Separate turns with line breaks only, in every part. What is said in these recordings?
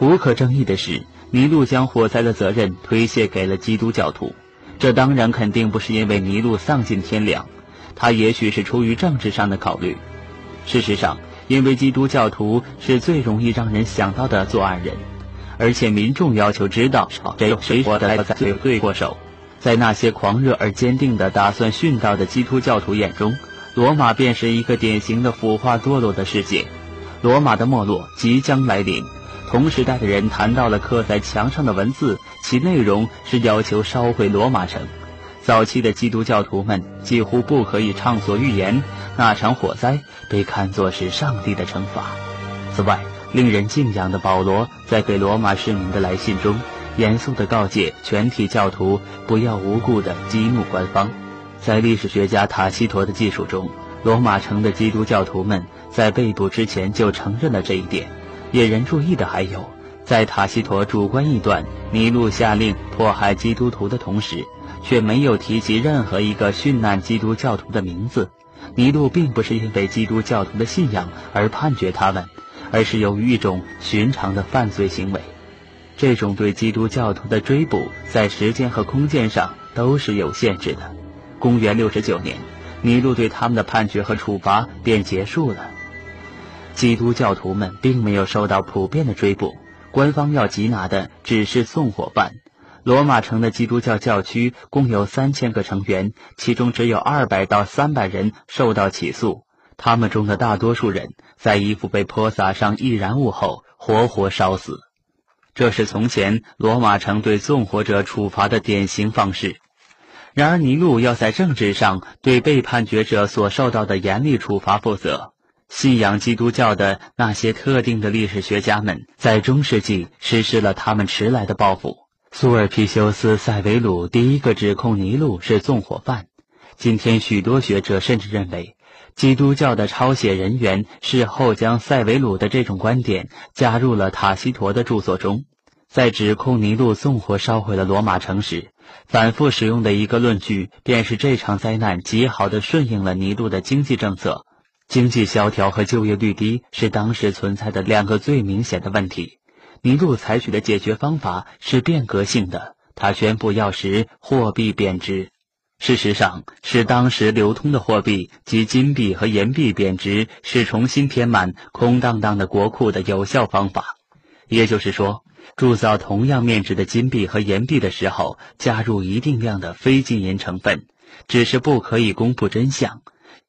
无可争议的是，尼禄将火灾的责任推卸给了基督教徒。这当然肯定不是因为尼禄丧尽天良，他也许是出于政治上的考虑。事实上，因为基督教徒是最容易让人想到的作案人，而且民众要求知道谁谁的罪罪过手。在那些狂热而坚定的打算殉道的基督教徒眼中，罗马便是一个典型的腐化堕落的世界。罗马的没落即将来临。同时代的人谈到了刻在墙上的文字，其内容是要求烧毁罗马城。早期的基督教徒们几乎不可以畅所欲言，那场火灾被看作是上帝的惩罚。此外，令人敬仰的保罗在给罗马市民的来信中，严肃地告诫全体教徒不要无故地激怒官方。在历史学家塔西佗的记述中，罗马城的基督教徒们在被捕之前就承认了这一点。引人注意的还有，在塔西佗主观臆断尼禄下令迫害基督徒的同时，却没有提及任何一个殉难基督教徒的名字。尼禄并不是因为基督教徒的信仰而判决他们，而是由于一种寻常的犯罪行为。这种对基督教徒的追捕，在时间和空间上都是有限制的。公元六十九年，尼禄对他们的判决和处罚便结束了。基督教徒们并没有受到普遍的追捕，官方要缉拿的只是纵火犯。罗马城的基督教教区共有三千个成员，其中只有二百到三百人受到起诉。他们中的大多数人在衣服被泼洒上易燃物后活活烧死。这是从前罗马城对纵火者处罚的典型方式。然而，尼禄要在政治上对被判决者所受到的严厉处罚负责。信仰基督教的那些特定的历史学家们，在中世纪实施了他们迟来的报复。苏尔皮修斯·塞维鲁第一个指控尼禄是纵火犯。今天，许多学者甚至认为，基督教的抄写人员事后将塞维鲁的这种观点加入了塔西佗的著作中。在指控尼禄纵火烧毁了罗马城时，反复使用的一个论据便是这场灾难极好地顺应了尼禄的经济政策。经济萧条和就业率低是当时存在的两个最明显的问题。尼禄采取的解决方法是变革性的，他宣布要使货币贬值。事实上，使当时流通的货币及金币和银币贬值是重新填满空荡荡的国库的有效方法。也就是说，铸造同样面值的金币和银币的时候，加入一定量的非金银成分，只是不可以公布真相。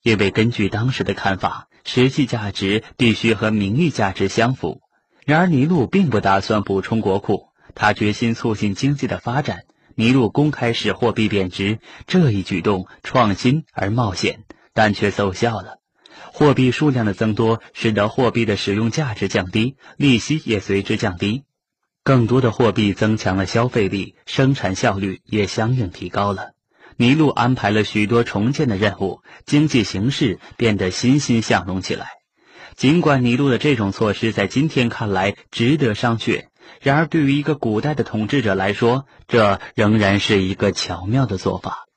因为根据当时的看法，实际价值必须和名义价值相符。然而，尼禄并不打算补充国库，他决心促进经济的发展。尼禄公开使货币贬值，这一举动创新而冒险，但却奏效了。货币数量的增多，使得货币的使用价值降低，利息也随之降低。更多的货币增强了消费力，生产效率也相应提高了。尼禄安排了许多重建的任务，经济形势变得欣欣向荣起来。尽管尼禄的这种措施在今天看来值得商榷，然而对于一个古代的统治者来说，这仍然是一个巧妙的做法。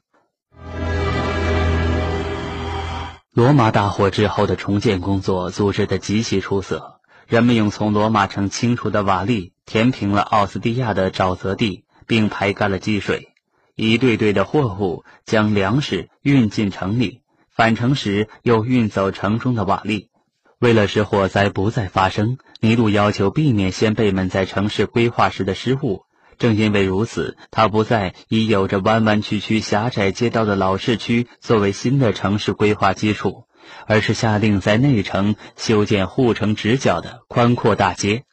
罗马大火之后的重建工作组织得极其出色，人们用从罗马城清除的瓦砾填平了奥斯蒂亚的沼泽地，并排干了积水。一队队的货物将粮食运进城里，返程时又运走城中的瓦砾。为了使火灾不再发生，尼禄要求避免先辈们在城市规划时的失误。正因为如此，他不再以有着弯弯曲曲、狭窄街道的老市区作为新的城市规划基础，而是下令在内城修建护城直角的宽阔大街。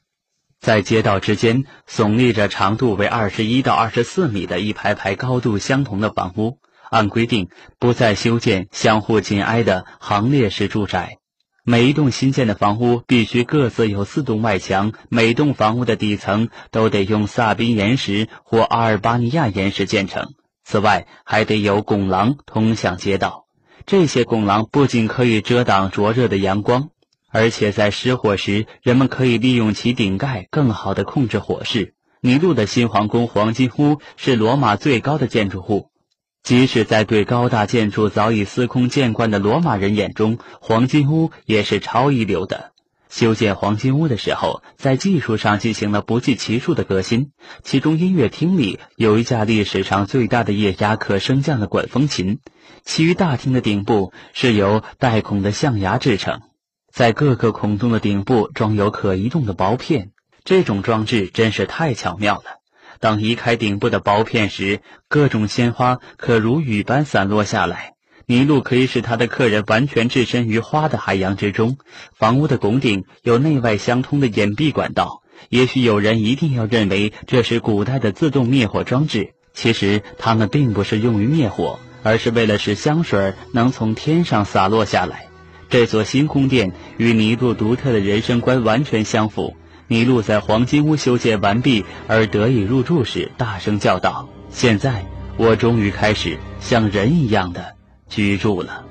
在街道之间耸立着长度为二十一到二十四米的一排排高度相同的房屋。按规定，不再修建相互紧挨的行列式住宅。每一栋新建的房屋必须各自有四栋外墙，每栋房屋的底层都得用萨宾岩石或阿尔巴尼亚岩石建成。此外，还得有拱廊通向街道。这些拱廊不仅可以遮挡灼热的阳光。而且在失火时，人们可以利用其顶盖更好地控制火势。尼禄的新皇宫黄金屋是罗马最高的建筑物，即使在对高大建筑早已司空见惯的罗马人眼中，黄金屋也是超一流的。修建黄金屋的时候，在技术上进行了不计其数的革新。其中，音乐厅里有一架历史上最大的液压可升降的管风琴，其余大厅的顶部是由带孔的象牙制成，在各个孔洞的顶部装有可移动的薄片。这种装置真是太巧妙了。当移开顶部的薄片时，各种鲜花可如雨般散落下来。麋鹿可以使他的客人完全置身于花的海洋之中。房屋的拱顶有内外相通的掩蔽管道。也许有人一定要认为这是古代的自动灭火装置，其实它们并不是用于灭火，而是为了使香水能从天上洒落下来。这座新宫殿与尼禄独特的人生观完全相符。尼禄在黄金屋修建完毕而得以入住时，大声叫道：“现在我终于开始像人一样的居住了。”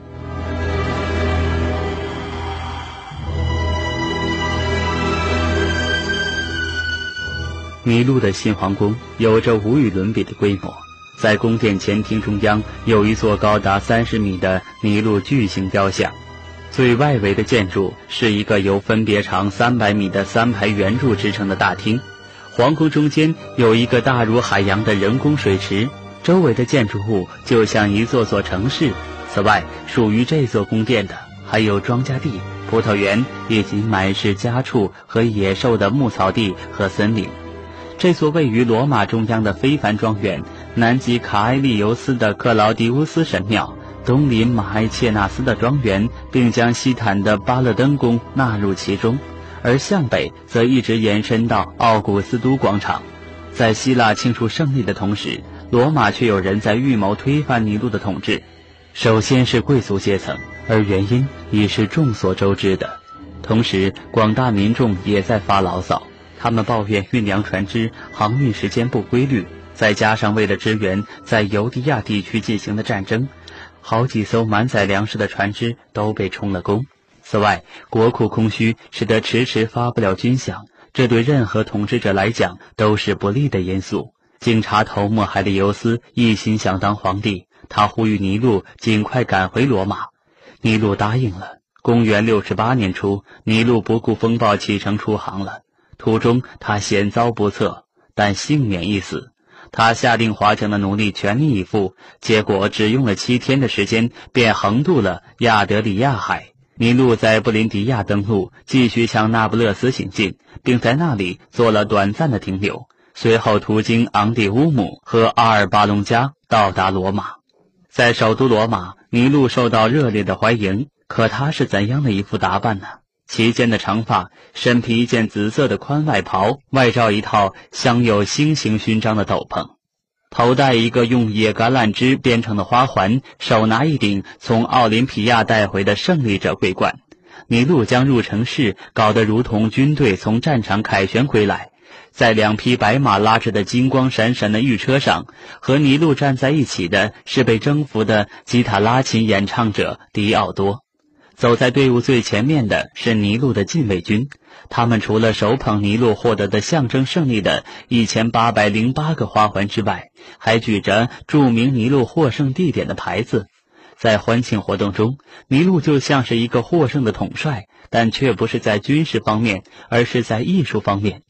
尼禄的新皇宫有着无与伦比的规模，在宫殿前厅中央有一座高达三十米的尼禄巨型雕像。最外围的建筑是一个由分别长三百米的三排圆柱支撑的大厅，皇宫中间有一个大如海洋的人工水池，周围的建筑物就像一座座城市。此外，属于这座宫殿的还有庄稼地、葡萄园以及满是家畜和野兽的牧草地和森林。这座位于罗马中央的非凡庄园，南极卡埃利尤斯的克劳迪乌斯神庙。东临马埃切纳斯的庄园，并将西坦的巴勒登宫纳入其中，而向北则一直延伸到奥古斯都广场。在希腊庆祝胜利的同时，罗马却有人在预谋推翻尼禄的统治。首先是贵族阶层，而原因已是众所周知的。同时，广大民众也在发牢骚，他们抱怨运粮船只航运时间不规律，再加上为了支援在尤迪亚地区进行的战争。好几艘满载粮食的船只都被充了公。此外，国库空虚，使得迟迟发不了军饷，这对任何统治者来讲都是不利的因素。警察头目海利尤斯一心想当皇帝，他呼吁尼禄尽快赶回罗马。尼禄答应了。公元六十八年初，尼禄不顾风暴启程出航了。途中他险遭不测，但幸免一死。他下令划桨的奴隶全力以赴，结果只用了七天的时间，便横渡了亚得里亚海。尼禄在布林迪亚登陆，继续向那不勒斯行进，并在那里做了短暂的停留。随后途经昂蒂乌姆和阿尔巴隆加，到达罗马。在首都罗马，尼禄受到热烈的欢迎。可他是怎样的一副打扮呢？齐肩的长发，身披一件紫色的宽外袍，外罩一套镶有星形勋章的斗篷，头戴一个用野橄榄枝编成的花环，手拿一顶从奥林匹亚带回的胜利者桂冠。尼禄将入城式搞得如同军队从战场凯旋归来，在两匹白马拉着的金光闪闪的御车上，和尼禄站在一起的是被征服的吉他拉琴演唱者迪奥多。走在队伍最前面的是尼禄的禁卫军，他们除了手捧尼禄获得的象征胜利的一千八百零八个花环之外，还举着著名尼禄获胜地点的牌子。在欢庆活动中，尼禄就像是一个获胜的统帅，但却不是在军事方面，而是在艺术方面。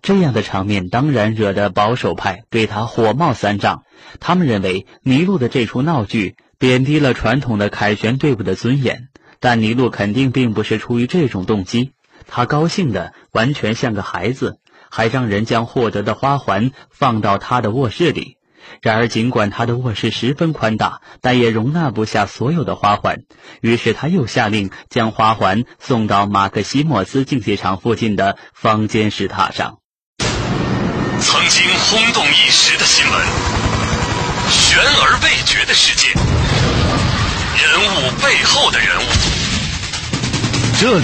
这样的场面当然惹得保守派对他火冒三丈。他们认为尼禄的这出闹剧贬低了传统的凯旋队伍的尊严。但尼禄肯定并不是出于这种动机，他高兴的完全像个孩子，还让人将获得的花环放到他的卧室里。然而，尽管他的卧室十分宽大，但也容纳不下所有的花环。于是，他又下令将花环送到马克西莫斯竞技场附近的方尖石塔上。
曾经轰动一时的新闻，悬而未决的事件。背后的人物，这里。